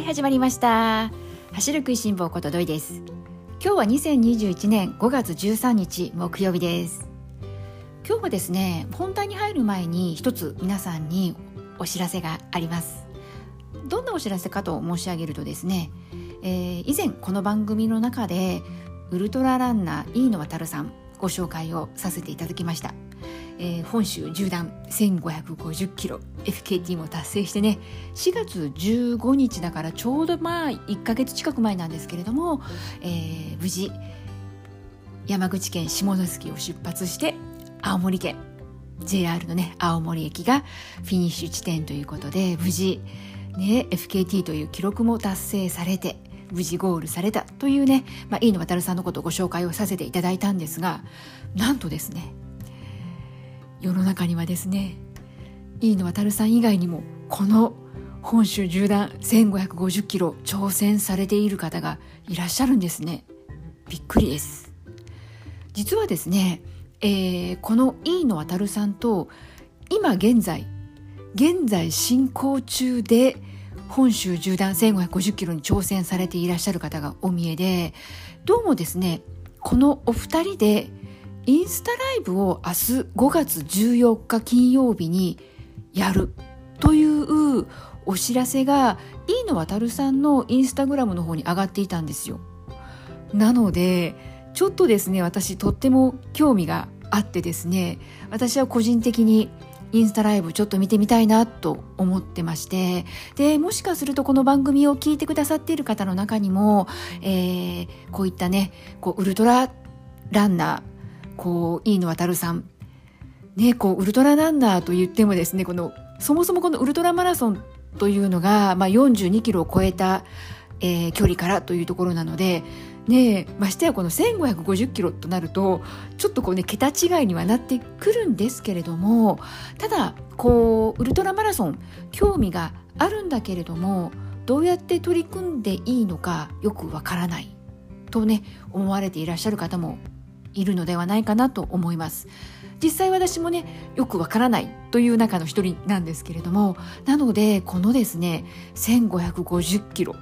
はい始まりました。走る食いしん坊ことどいです。今日は2021年5月13日木曜日です。今日はですね本題に入る前に一つ皆さんにお知らせがあります。どんなお知らせかと申し上げるとですね、えー、以前この番組の中でウルトラランナー飯野渡さんご紹介をさせていただきました。えー、本州縦断1550キロ。FKT も達成してね4月15日だからちょうどまあ1か月近く前なんですけれども、えー、無事山口県下関を出発して青森県 JR のね青森駅がフィニッシュ地点ということで無事ね FKT という記録も達成されて無事ゴールされたというね、まあ、飯野渉さんのことをご紹介をさせていただいたんですがなんとですね世の中にはですね飯野渉さん以外にもこの本州縦断1550キロ挑戦されている方がいらっしゃるんですね。びっくりです。実はですね、えー、この飯野渉さんと今現在現在進行中で本州縦断1550キロに挑戦されていらっしゃる方がお見えでどうもですねこのお二人でインスタライブを明日5月14日金曜日にやるというお知らせが飯野渉さんのインスタグラムの方に上がっていたんですよ。なのでちょっとですね私とっても興味があってですね私は個人的にインスタライブちょっと見てみたいなと思ってましてでもしかするとこの番組を聞いてくださっている方の中にも、えー、こういったねこうウルトラランナーこう飯野渉さん。ねこうウルトラランナーと言ってもですねこのそもそもこのウルトラマラソンというのが、まあ、42キロを超えた、えー、距離からというところなのでねましてやこの1550キロとなるとちょっとこうね桁違いにはなってくるんですけれどもただこうウルトラマラソン興味があるんだけれどもどうやって取り組んでいいのかよくわからないとね思われていらっしゃる方もいるのではないかなと思います。実際私もねよくわからないという中の一人なんですけれどもなのでこのですね1550キロ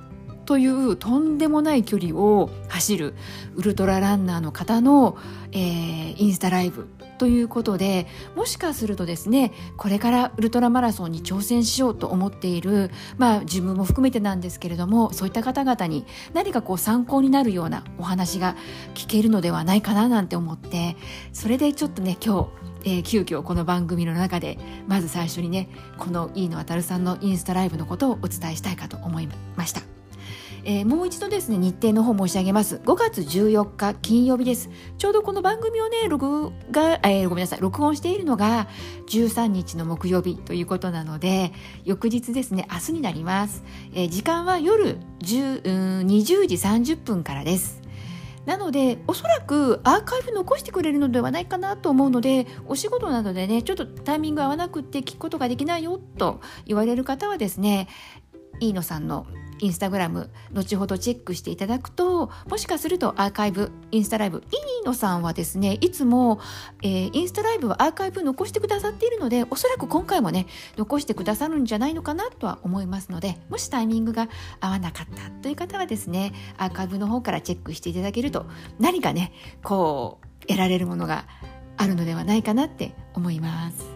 というとんでもない距離を走るウルトラランナーの方の、えー、インスタライブということでもしかするとですねこれからウルトラマラソンに挑戦しようと思っている、まあ、自分も含めてなんですけれどもそういった方々に何かこう参考になるようなお話が聞けるのではないかななんて思ってそれでちょっとね今日えー、急遽この番組の中でまず最初にねこの飯野渉さんのインスタライブのことをお伝えしたいかと思いました。えー、もう一度ですね日程の方申し上げます。5月14日金曜日です。ちょうどこの番組をね録画、えー、ごめんなさい録音しているのが13日の木曜日ということなので翌日ですね明日になります、えー、時間は夜10 20時30分からです。なのでおそらくアーカイブ残してくれるのではないかなと思うのでお仕事などでねちょっとタイミング合わなくって聞くことができないよと言われる方はですね飯野さんのインスタグラム後ほどチェックしていただくともしかするとアーカイブインスタライブイーノさんはですねいつも、えー、インスタライブはアーカイブ残してくださっているのでおそらく今回もね残してくださるんじゃないのかなとは思いますのでもしタイミングが合わなかったという方はですねアーカイブの方からチェックしていただけると何かねこう得られるものがあるのではないかなって思います。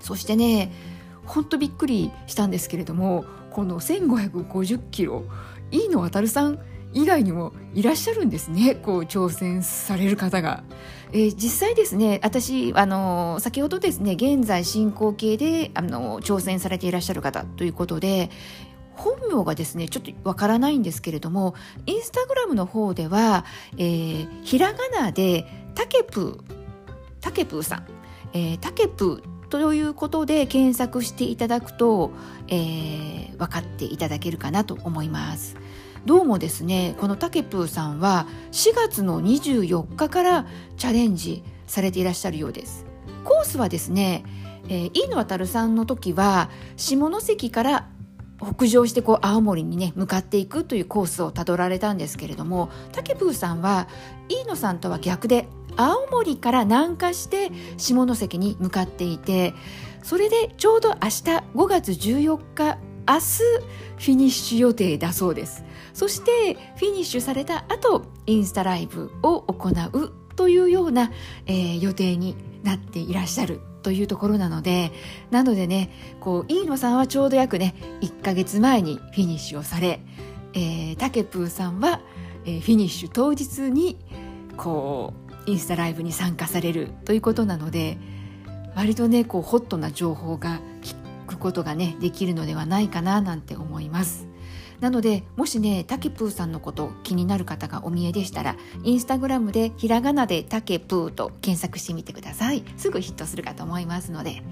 そしてねほんとびっくりしたんですけれどもこの1550キロ飯野渉さん以外にもいらっしゃるんですねこう挑戦される方が。えー、実際ですね私あの先ほどですね現在進行形であの挑戦されていらっしゃる方ということで本名がですねちょっとわからないんですけれどもインスタグラムの方では、えー、ひらがなでタケプータケプーさん、えー、タケプーということで検索していただくと、えー、分かっていただけるかなと思います。どうもですねこのタケプーさんは4月の24日からチャレンジされていらっしゃるようですコースはですね、えー、飯野渉さんの時は下関から北上してこう青森にね向かっていくというコースをたどられたんですけれどもタケプーさんは飯野さんとは逆で青森から南下して下関に向かっていてそれでちょうど明日5月14日明日フィニッシュ予定だそうです。そしてフィニッシュされた後インスタライブを行うというような、えー、予定になっていらっしゃる。というところなのでなのでねこう飯野さんはちょうど約ね1ヶ月前にフィニッシュをされ、えー、タケプーさんは、えー、フィニッシュ当日にこうインスタライブに参加されるということなので割とねこうホットな情報が聞くことがねできるのではないかななんて思います。なのでもしねタケプーさんのこと気になる方がお見えでしたらインスタグラムでひらがなでタケプーと検索してみてくださいすぐヒットするかと思いますので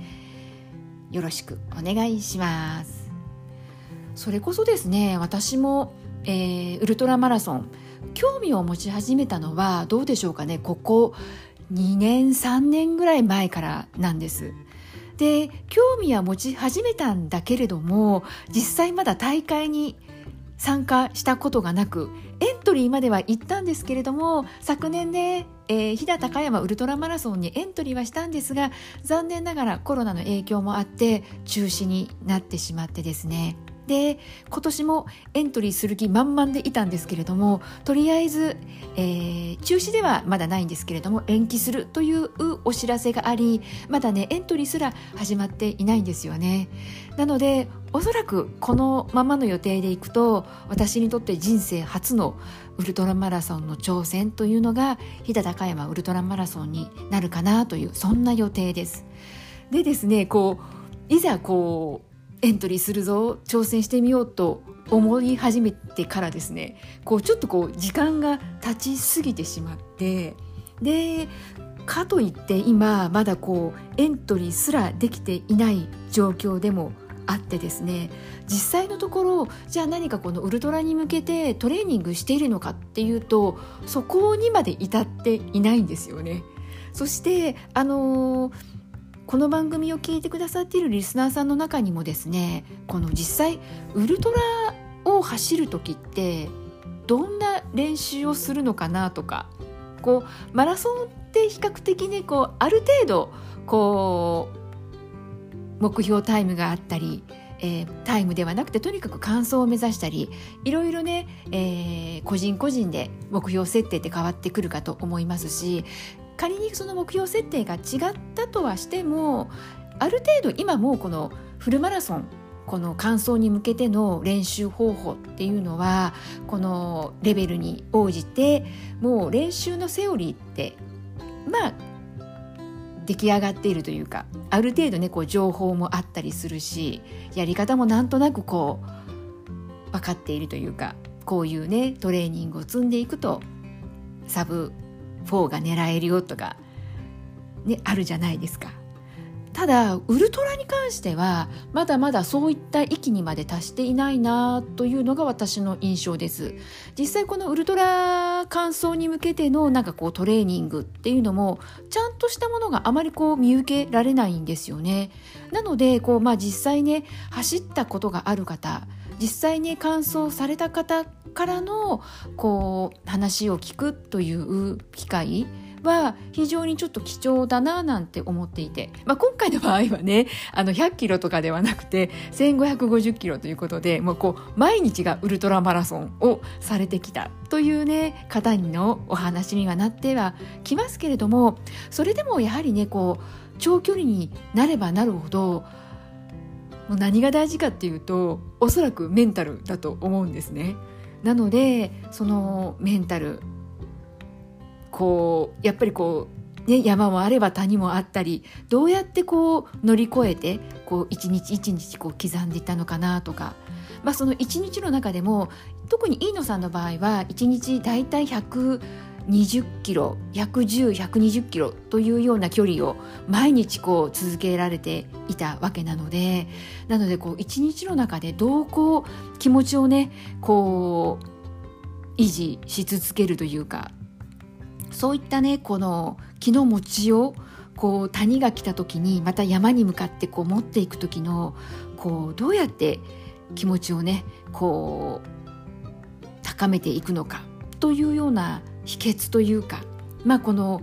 よろしくお願いしますそれこそですね私も、えー、ウルトラマラソン興味を持ち始めたのはどうでしょうかね。ここ2年3年ぐらい前からなんです。で興味は持ち始めたんだけれども実際まだ大会に参加したことがなくエントリーまでは行ったんですけれども昨年ね、えー、飛騨高山ウルトラマラソンにエントリーはしたんですが残念ながらコロナの影響もあって中止になってしまってですね。で今年もエントリーする気満々でいたんですけれどもとりあえず、えー、中止ではまだないんですけれども延期するというお知らせがありまだねエントリーすら始まっていないんですよね。なのでおそらくこのままの予定でいくと私にとって人生初のウルトラマラソンの挑戦というのが飛騨高山ウルトラマラソンになるかなというそんな予定です。でですねこういざこうエントリーするぞ挑戦してみようと思い始めてからですねこうちょっとこう時間が経ちすぎてしまってでかといって今まだこうエントリーすらできていない状況でもあってですね実際のところじゃあ何かこのウルトラに向けてトレーニングしているのかっていうとそこにまで至っていないんですよね。そしてあのーこの番組を聞いてくださっているリスナーさんの中にもですねこの実際ウルトラを走る時ってどんな練習をするのかなとかこうマラソンって比較的ねこうある程度こう目標タイムがあったりえー、タイムではなくてとにかく完走を目指したりいろいろね、えー、個人個人で目標設定って変わってくるかと思いますし仮にその目標設定が違ったとはしてもある程度今もうこのフルマラソンこの完走に向けての練習方法っていうのはこのレベルに応じてもう練習のセオリーってまあ出来上がっているというかある程度ねこう情報もあったりするしやり方もなんとなくこう分かっているというかこういうねトレーニングを積んでいくとサブ4が狙えるよとか、ね、あるじゃないですか。ただウルトラに関してはまだまだそういった域にまで達していないなというのが私の印象です実際このウルトラ完走に向けてのなんかこうトレーニングっていうのもちゃんとしたものがあまりこう見受けられないんですよねなのでこうまあ実際ね走ったことがある方実際に完走された方からのこう話を聞くという機会は非常にちょっと貴重だななんて思っていて、まあ、今回の場合はねあの100キロとかではなくて1550キロということでもうこう毎日がウルトラマラソンをされてきたというね方のお話にはなってはきますけれどもそれでもやはりねこう長距離になればなるほどもう何が大事かっていうとおそらくメンタルだと思うんですね。なのでそのメンタル。こうやっぱりこう、ね、山もあれば谷もあったりどうやってこう乗り越えてこう一日一日こう刻んでいったのかなとか、まあ、その一日の中でも特に飯野さんの場合は一日大体100 20キロ110120キロというような距離を毎日こう続けられていたわけなのでなのでこう一日の中でどうこう気持ちをねこう維持し続けるというかそういったねこの気の持ちをこう谷が来た時にまた山に向かってこう持っていく時のこうどうやって気持ちをねこう高めていくのかというような秘訣というかまあこの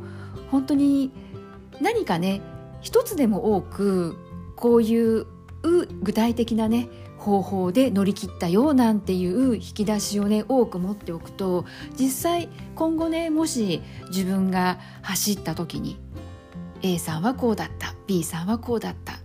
本当に何かね一つでも多くこういう具体的なね方法で乗り切ったよなんていう引き出しをね多く持っておくと実際今後ねもし自分が走った時に A さんはこうだった B さんはこうだった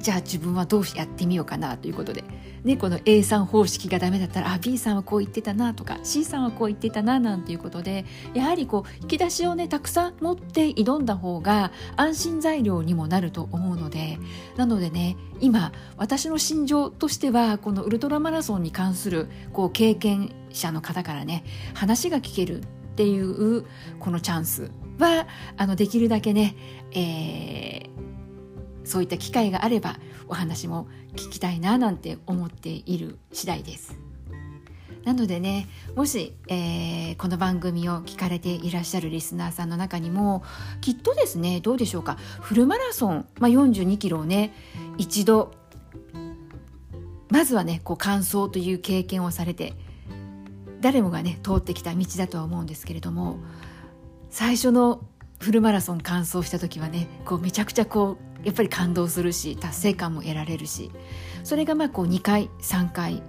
じゃあ自分はどうやってみようかなということで、ね、この A さん方式がダメだったらあ B さんはこう言ってたなとか C さんはこう言ってたななんていうことでやはりこう引き出しをねたくさん持って挑んだ方が安心材料にもなると思うのでなのでね今私の心情としてはこのウルトラマラソンに関するこう経験者の方からね話が聞けるっていうこのチャンスはあのできるだけね、えー、そういった機会があればお話も聞きたいななんて思っている次第です。なのでねもし、えー、この番組を聞かれていらっしゃるリスナーさんの中にもきっとですねどうでしょうか？フルマラソン、まあ、42キロをね一度まずはねこう完走という経験をされて誰もがね通ってきた道だとは思うんですけれども最初のフルマラソン完走した時はねこうめちゃくちゃこうやっぱり感動するし達成感も得られるしそれがまあこう2回3回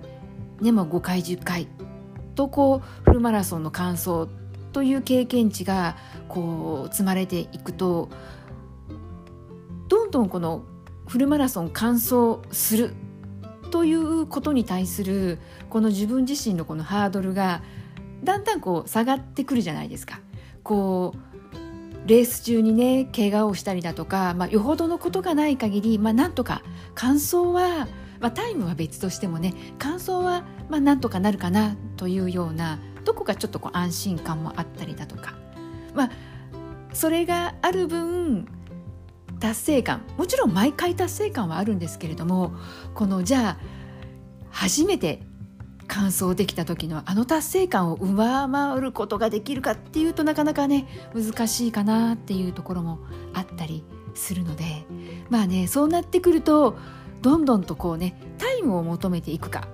でも5回10回とこうフルマラソンの完走という経験値がこう積まれていくとどんどんこのフルマラソン完走するということに対するこの自分自身のこのハードルがだんだんこう下がってくるじゃないですか。こうレース中にね怪我をしたりだとか、まあ、よほどのことがない限り、まあ、なんとか完走は、まあ、タイムは別としてもね完走は、まあ、なんとかなるかなというようなどこかちょっとこう安心感もあったりだとか、まあ、それがある分達成感もちろん毎回達成感はあるんですけれどもこのじゃあ初めて完走できた時のあの達成感を上回ることができるかっていうとなかなかね難しいかなっていうところもあったりするのでまあねそうなってくるとどんどんとこうねタイムを求めていくか。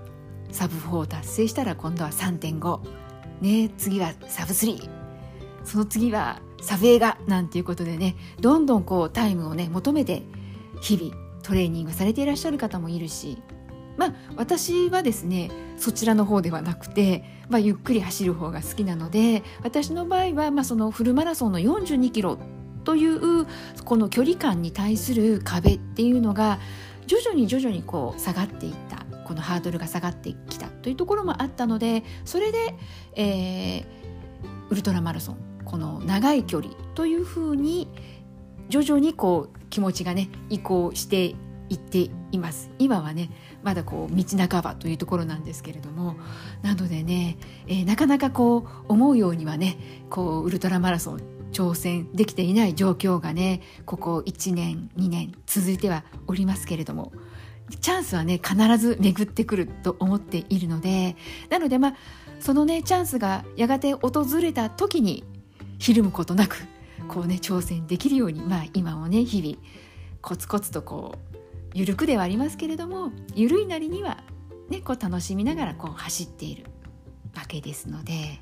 サブ4を達成したら今度は3.5ね次はサブ3その次はサブ映画なんていうことでねどんどんこうタイムをね求めて日々トレーニングされていらっしゃる方もいるしまあ私はですねそちらの方ではなくて、まあ、ゆっくり走る方が好きなので私の場合は、まあ、そのフルマラソンの42キロというこの距離感に対する壁っていうのが徐々に徐々にこう下がっていったこのハードルが下がってきたというところもあったのでそれで、えー、ウルトラマラソンこの長い距離というふうに徐々にこう気持ちがね移行していっています。今はねまだこう道半ばというところなんですけれどもなのでね、えー、なかなかこう思うようにはねこうウルトラマラソン挑戦できていない状況がねここ1年2年続いてはおりますけれどもチャンスはね必ず巡ってくると思っているのでなのでまあそのねチャンスがやがて訪れた時にひるむことなくこうね挑戦できるようにまあ今もね日々コツコツとこう緩くではありますけれども緩いなりには、ね、こう楽しみながらこう走っているわけですので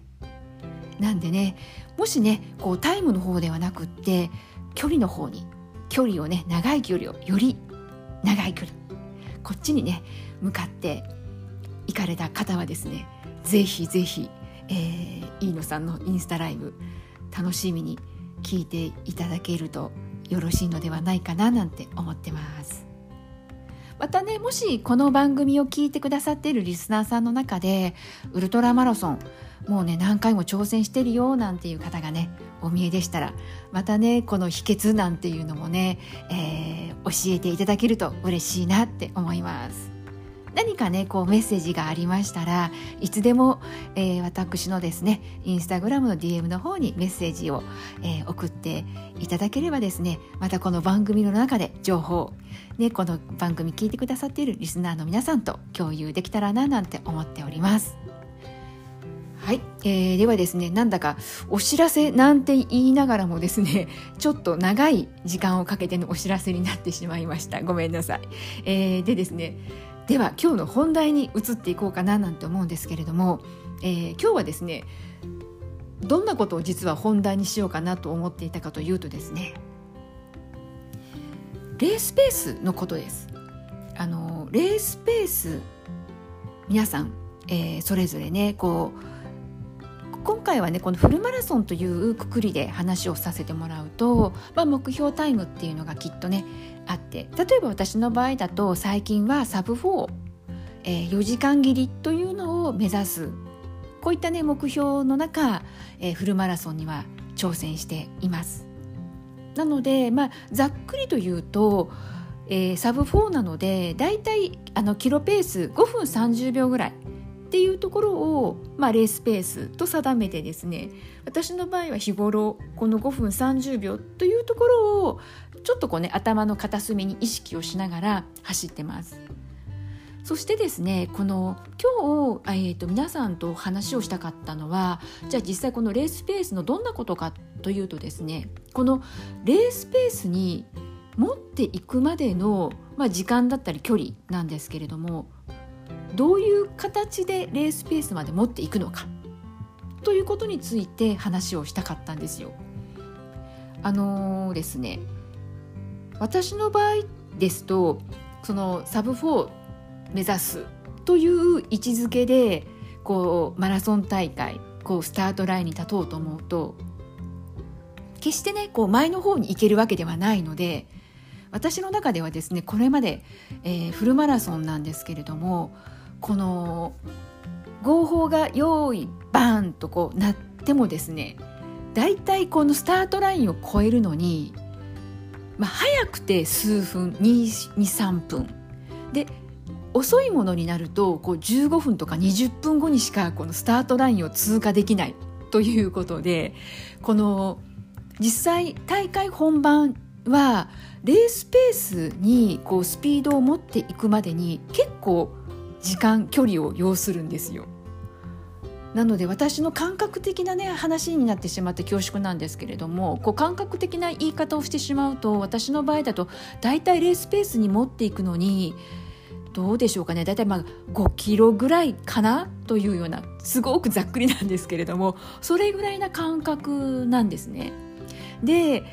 なんでねもしねこうタイムの方ではなくって距離の方に距離をね長い距離をより長い距離こっちにね向かって行かれた方はですねぜひぜひ、えー、飯野さんのインスタライブ楽しみに聞いていただけるとよろしいのではないかななんて思ってます。またねもしこの番組を聞いてくださっているリスナーさんの中でウルトラマラソンもうね何回も挑戦してるよなんていう方がねお見えでしたらまたねこの秘訣なんていうのもね、えー、教えていただけると嬉しいなって思います。何かねこうメッセージがありましたらいつでも、えー、私のですねインスタグラムの DM の方にメッセージを、えー、送っていただければですねまたこの番組の中で情報ねこの番組聞いてくださっているリスナーの皆さんと共有できたらななんて思っております。はい、えー、ではですねなんだかお知らせなんて言いながらもですねちょっと長い時間をかけてのお知らせになってしまいました。ごめんなさい、えー、でですねでは今日の本題に移っていこうかななんて思うんですけれども、えー、今日はですねどんなことを実は本題にしようかなと思っていたかというとですねレースペースのことです。あのレースペース皆さん、えー、それぞれねこう今回はねこのフルマラソンというくくりで話をさせてもらうと、まあ、目標タイムっていうのがきっとねあって。例えば私の場合だと最近はサブ4、えー、4時間切りというのを目指す。こういったね目標の中、えー、フルマラソンには挑戦しています。なので、まあ、ざっくりと言うと、えー、サブ4なのでだいたいあのキロペース5分30秒ぐらいっていうところを、まあ、レースペースと定めてですね私の場合は日頃この5分30秒というところをちょっとこうね頭の片隅に意識をしながら走ってます。そしてですねこの今日、えーと、皆さんと話をしたかったのはじゃあ実際このレースペースのどんなことかというとですねこのレースペースに持っていくまでの、まあ、時間だったり距離なんですけれどもどういう形でレースペースまで持っていくのか？ということについて話をしたかったんですよ。あのー、ですね私の場合ですとそのサブ4目指すという位置づけでこうマラソン大会こうスタートラインに立とうと思うと決してねこう前の方に行けるわけではないので私の中ではですねこれまで、えー、フルマラソンなんですけれどもこの合法が用意バーンとこうなってもですねだいたいこのスタートラインを超えるのに、まあ、早くて数分23分。で遅いものになるとこう15分とか20分後にしかこのスタートラインを通過できない。ということでこの実際大会本番はレースペースにこうスピードを持っていくまでに結構時間距離を要するんですよ。なので私の感覚的なね話になってしまって恐縮なんですけれどもこう感覚的な言い方をしてしまうと私の場合だと大体レースペースに持っていくのにどうでしょうかね大体まあ5キロぐらいかな？というようなすごくざっくりなんですけれどもそれぐらいな感覚なんですね。で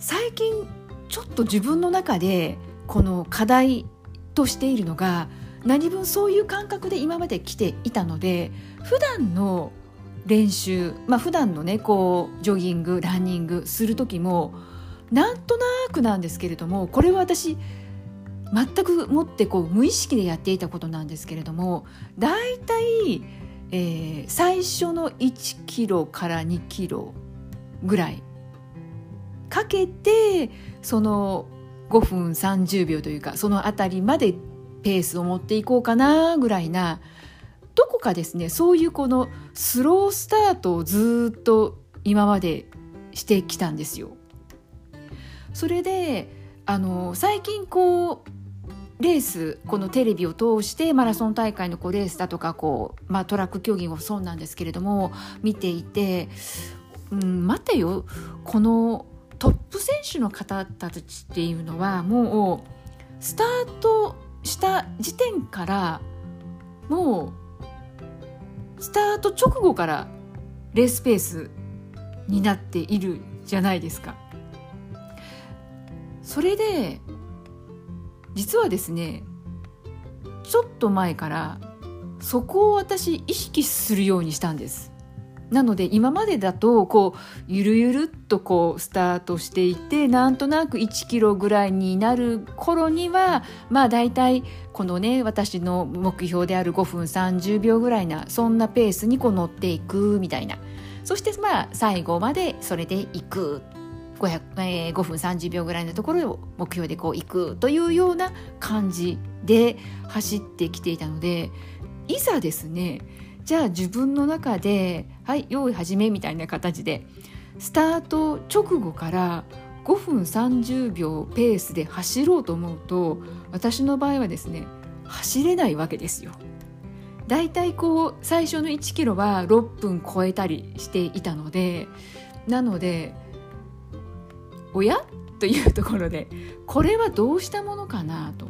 最近ちょっと自分の中でこの課題としているのが何分そういう感覚で今まで来ていたので普段の練習まあ普段のねこうジョギングランニングする時もなんとなくなんですけれどもこれは私全くもってこう無意識でやっていたことなんですけれどもだいたい、えー、最初の1キロから2キロぐらいかけてその5分30秒というかその辺りまでペースを持っていこうかなぐらいなどこかですねそういうこのスロースタートをずっと今までしてきたんですよ。それであの最近こうレースこのテレビを通してマラソン大会のこうレースだとかこう、まあ、トラック競技もそうなんですけれども見ていて、うん、待てよこのトップ選手の方たちっていうのはもうスタートした時点からもうスタート直後からレースペースになっているじゃないですか。それで実はですねちょっと前からそこを私意識するようにしたんです。なので今までだとこうゆるゆるっとこうスタートしていてなんとなく1キロぐらいになる頃にはまあ大体このね私の目標である5分30秒ぐらいなそんなペースにこう乗っていくみたいな。そしてまあ最後までそれでいく。500、えー、5分30秒ぐらいのところを目標でこう行くというような感じで走ってきていたのでいざですねじゃあ自分の中で「はい用意始め」みたいな形でスタート直後から5分30秒ペースで走ろうと思うと私の場合はですね走れないわけですよ。だいたいこう最初の1キロは6分超えたりしていたのでなのでおや？というところでこれはどうしたものかなと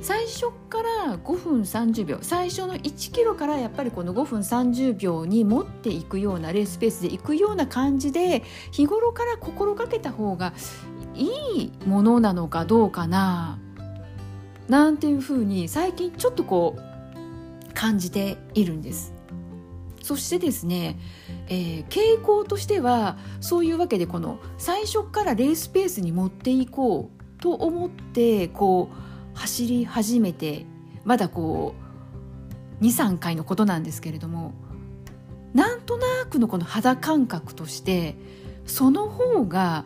最初から5分30秒。最初の1キロからやっぱりこの5分30秒に持っていくようなレースペースでいくような感じで日頃から心がけた方がいいものなのかどうかななんていうふうに最近ちょっとこう感じているんです。そしてですね、えー、傾向としてはそういうわけでこの最初からレースペースに持っていこうと思ってこう走り始めてまだこう23回のことなんですけれどもなんとなくのこの肌感覚としてその方が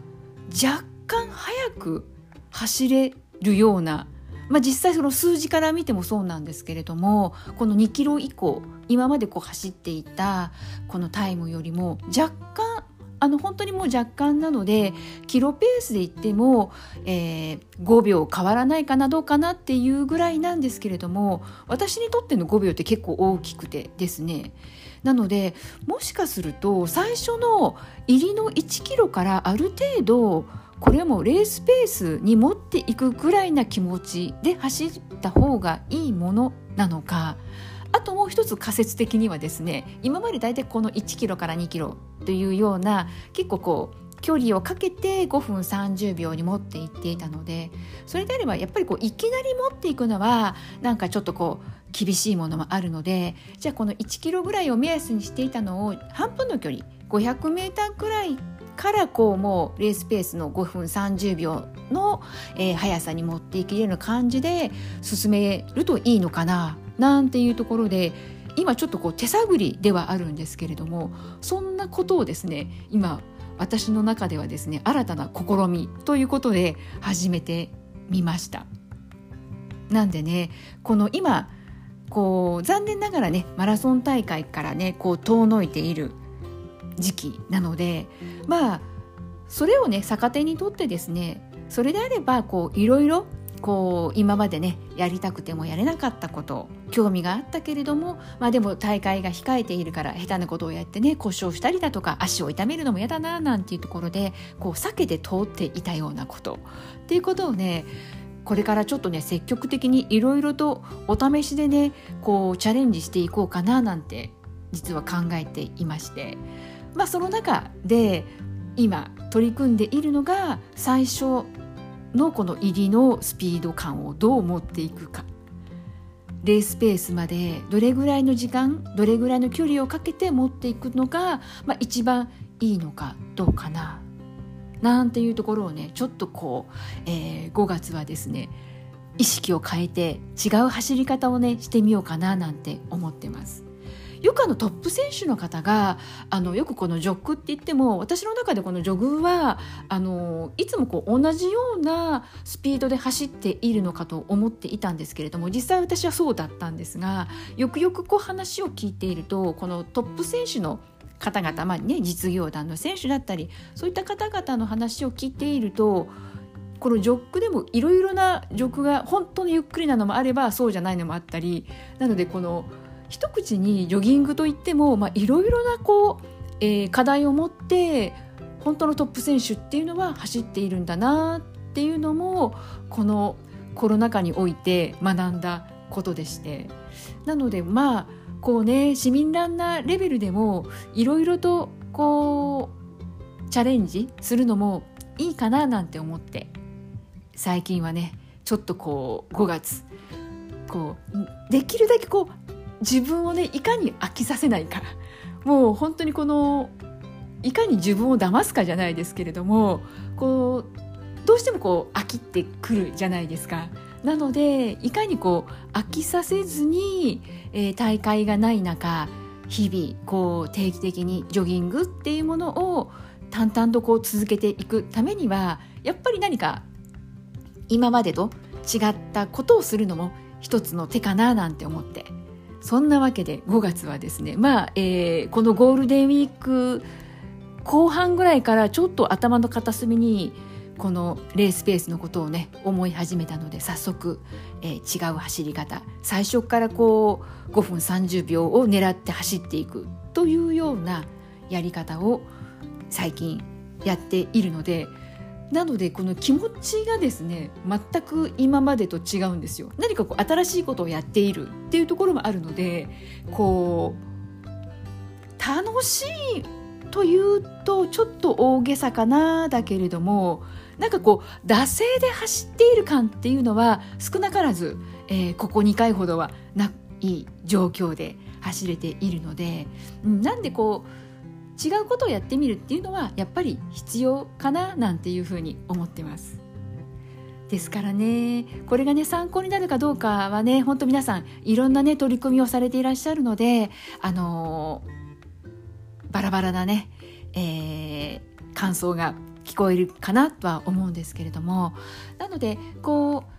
若干早く走れるようなまあ、実際その数字から見てもそうなんですけれどもこの2キロ以降今までこう走っていたこのタイムよりも若干あの本当にもう若干なのでキロペースで言っても、えー、5秒変わらないかなどうかなっていうぐらいなんですけれども私にとっての5秒って結構大きくてですね。なのでもしかすると最初の入りの1キロからある程度これもレースペースに持っていくぐらいな気持ちで走った方がいいものなのかあともう一つ仮説的にはですね今まで大体この1キロから2キロというような結構こう距離をかけて5分30秒に持っていっていたのでそれであればやっぱりこういきなり持っていくのはなんかちょっとこう厳しいものもあるのでじゃあこの1キロぐらいを目安にしていたのを半分の距離 500m くらいからこうもうレースペースの5分30秒の、えー、速さに持っていけるような感じで進めるといいのかな。なんていうところで今ちょっとこう手探りではあるんですけれどもそんなことをですね今私の中ではですね新たな試みということで始めてみました。なんでねこの今こう残念ながらねマラソン大会からねこう遠のいている時期なのでまあそれをね逆手にとってですねそれであればこういろいろこう今までねやりたくてもやれなかったこと興味があったけれどもまあでも大会が控えているから下手なことをやってね故障したりだとか足を痛めるのも嫌だななんていうところでこう避けて通っていたようなこと。っていうことをねこれからちょっとね積極的にいろいろとお試しでねこうチャレンジしていこうかななんて実は考えていまして。まあ、その中で今取り組んでいるのが最初のこの入りのスピード感をどう持っていくかレースペースまでどれぐらいの時間どれぐらいの距離をかけて持っていくのが、まあ、一番いいのかどうかななんていうところをねちょっとこう、えー、5月はですね意識を変えて違う走り方をねしてみようかななんて思ってます。よくあのトップ選手の方があのよくこのジョッグって言っても私の中でこのジョグはあのいつもこう同じようなスピードで走っているのかと思っていたんですけれども実際私はそうだったんですがよくよくこう話を聞いているとこのトップ選手の方々、まあね、実業団の選手だったりそういった方々の話を聞いているとこのジョックでもいろいろなジョックが本当にゆっくりなのもあればそうじゃないのもあったりなのでこの一口にジョギングといってもいろいろなこう、えー、課題を持って本当のトップ選手っていうのは走っているんだなっていうのもこのコロナ禍において学んだことでして。なのでまあこうね市民ランナーレベルでもいろいろとこうチャレンジするのもいいかななんて思って最近はねちょっとこう5月こうできるだけこう自分をねいかに飽きさせないかもう本当にこのいかに自分を騙すかじゃないですけれどもこうどうしてもこう飽きってくるじゃないですか。なのでいかにこう飽きさせずに、えー、大会がない中日々こう定期的にジョギングっていうものを淡々とこう続けていくためにはやっぱり何か今までと違ったことをするのも一つの手かななんて思ってそんなわけで5月はですねまあ、えー、このゴールデンウィーク後半ぐらいからちょっと頭の片隅にこのレースペースのことをね思い始めたので早速、えー、違う走り方。最初からこう5分30秒を狙って走っていく。というようなやり方を最近やっているのでなのでこの気持ちがですね全く今までと違うんですよ。何かこう新しいことをやっているっていうところもあるのでこう楽しいというとちょっと大げさかなだけれどもなんかこう惰性で走っている感っていうのは少なからず、えー、ここ2回ほどはない状況で走れているので、うん、なんでこう違うことをやってみるっていうのはやっぱり必要かななんていうふうに思ってます。ですからねこれがね参考になるかどうかはね本当皆さんいろんなね取り組みをされていらっしゃるのであのー、バラバラなね、えー、感想が聞こえるかなとは思うんですけれどもなのでこう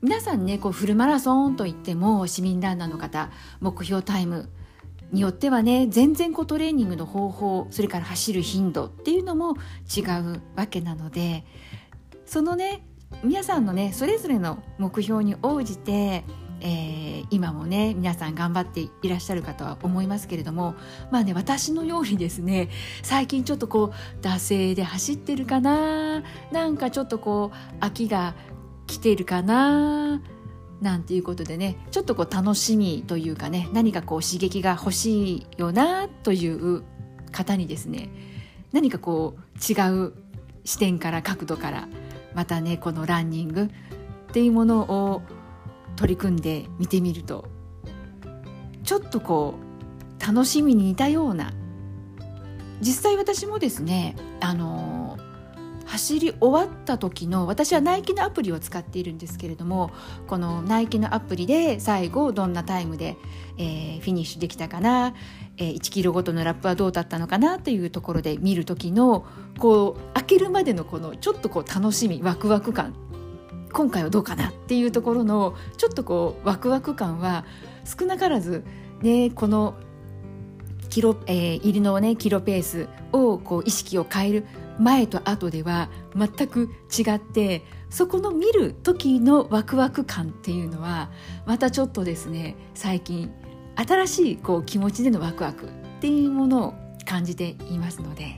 皆さんねこうフルマラソンといっても市民ランナーの方目標タイムによってはね全然こうトレーニングの方法それから走る頻度っていうのも違うわけなのでそのね皆さんのねそれぞれの目標に応じて、えー、今もね皆さん頑張っていらっしゃるかとは思いますけれどもまあね私のようにですね最近ちょっとこう惰性で走ってるかななんかちょっとこう飽が来てるかななんていうことでねちょっとこう楽しみというかね何かこう刺激が欲しいよなという方にですね何かこう違う視点から角度からまたねこのランニングっていうものを取り組んでみてみるとちょっとこう楽しみに似たような。実際私もですねあの走り終わった時の私はナイキのアプリを使っているんですけれどもこのナイキのアプリで最後どんなタイムで、えー、フィニッシュできたかな、えー、1キロごとのラップはどうだったのかなというところで見る時のこう開けるまでのこのちょっとこう楽しみワクワク感。今回はどうかなっていうところのちょっとこうワクワク感は少なからずねこのキロ、えー、入りのねキロペースをこう意識を変える前と後では全く違ってそこの見る時のワクワク感っていうのはまたちょっとですね最近新しいこう気持ちでのワクワクっていうものを感じていますので。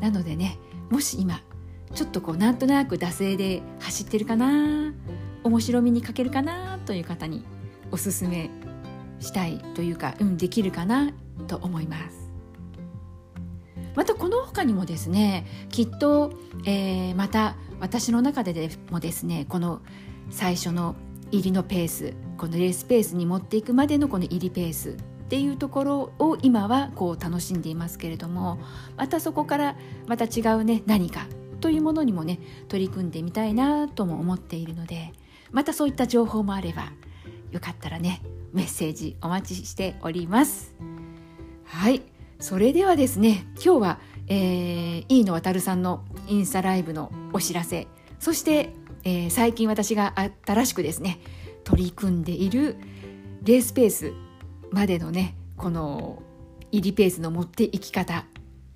なのでねもし今ちょっとこうなんとなく惰性で走ってるかな面白みに欠けるかなという方におすすめしたいというか、うん、できるかなと思います。またこの他にもですねきっと、えー、また私の中ででもですねこの最初の入りのペースこのレースペースに持っていくまでのこの入りペースっていうところを今はこう楽しんでいますけれどもまたそこからまた違うね何かというものにもね取り組んでみたいなとも思っているのでまたそういった情報もあればよかったらねメッセージお待ちしております。はい。それではですね今日は、えー、飯野渉さんのインスタライブのお知らせそして、えー、最近私が新しくですね取り組んでいるレースペースまでのねこの入りペースの持っていき方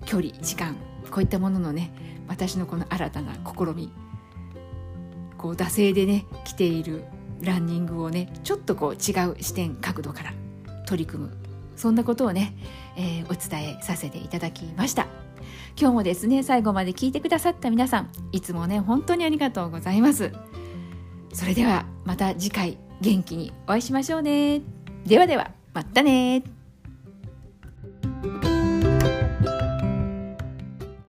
距離時間こういったもののね私のこの新たな試みこう惰性でね来ているランニングをねちょっとこう違う視点角度から取り組む。そんなことをね、えー、お伝えさせていただきました。今日もですね最後まで聞いてくださった皆さんいつもね本当にありがとうございます。それではまた次回元気にお会いしましょうね。ではではまたね。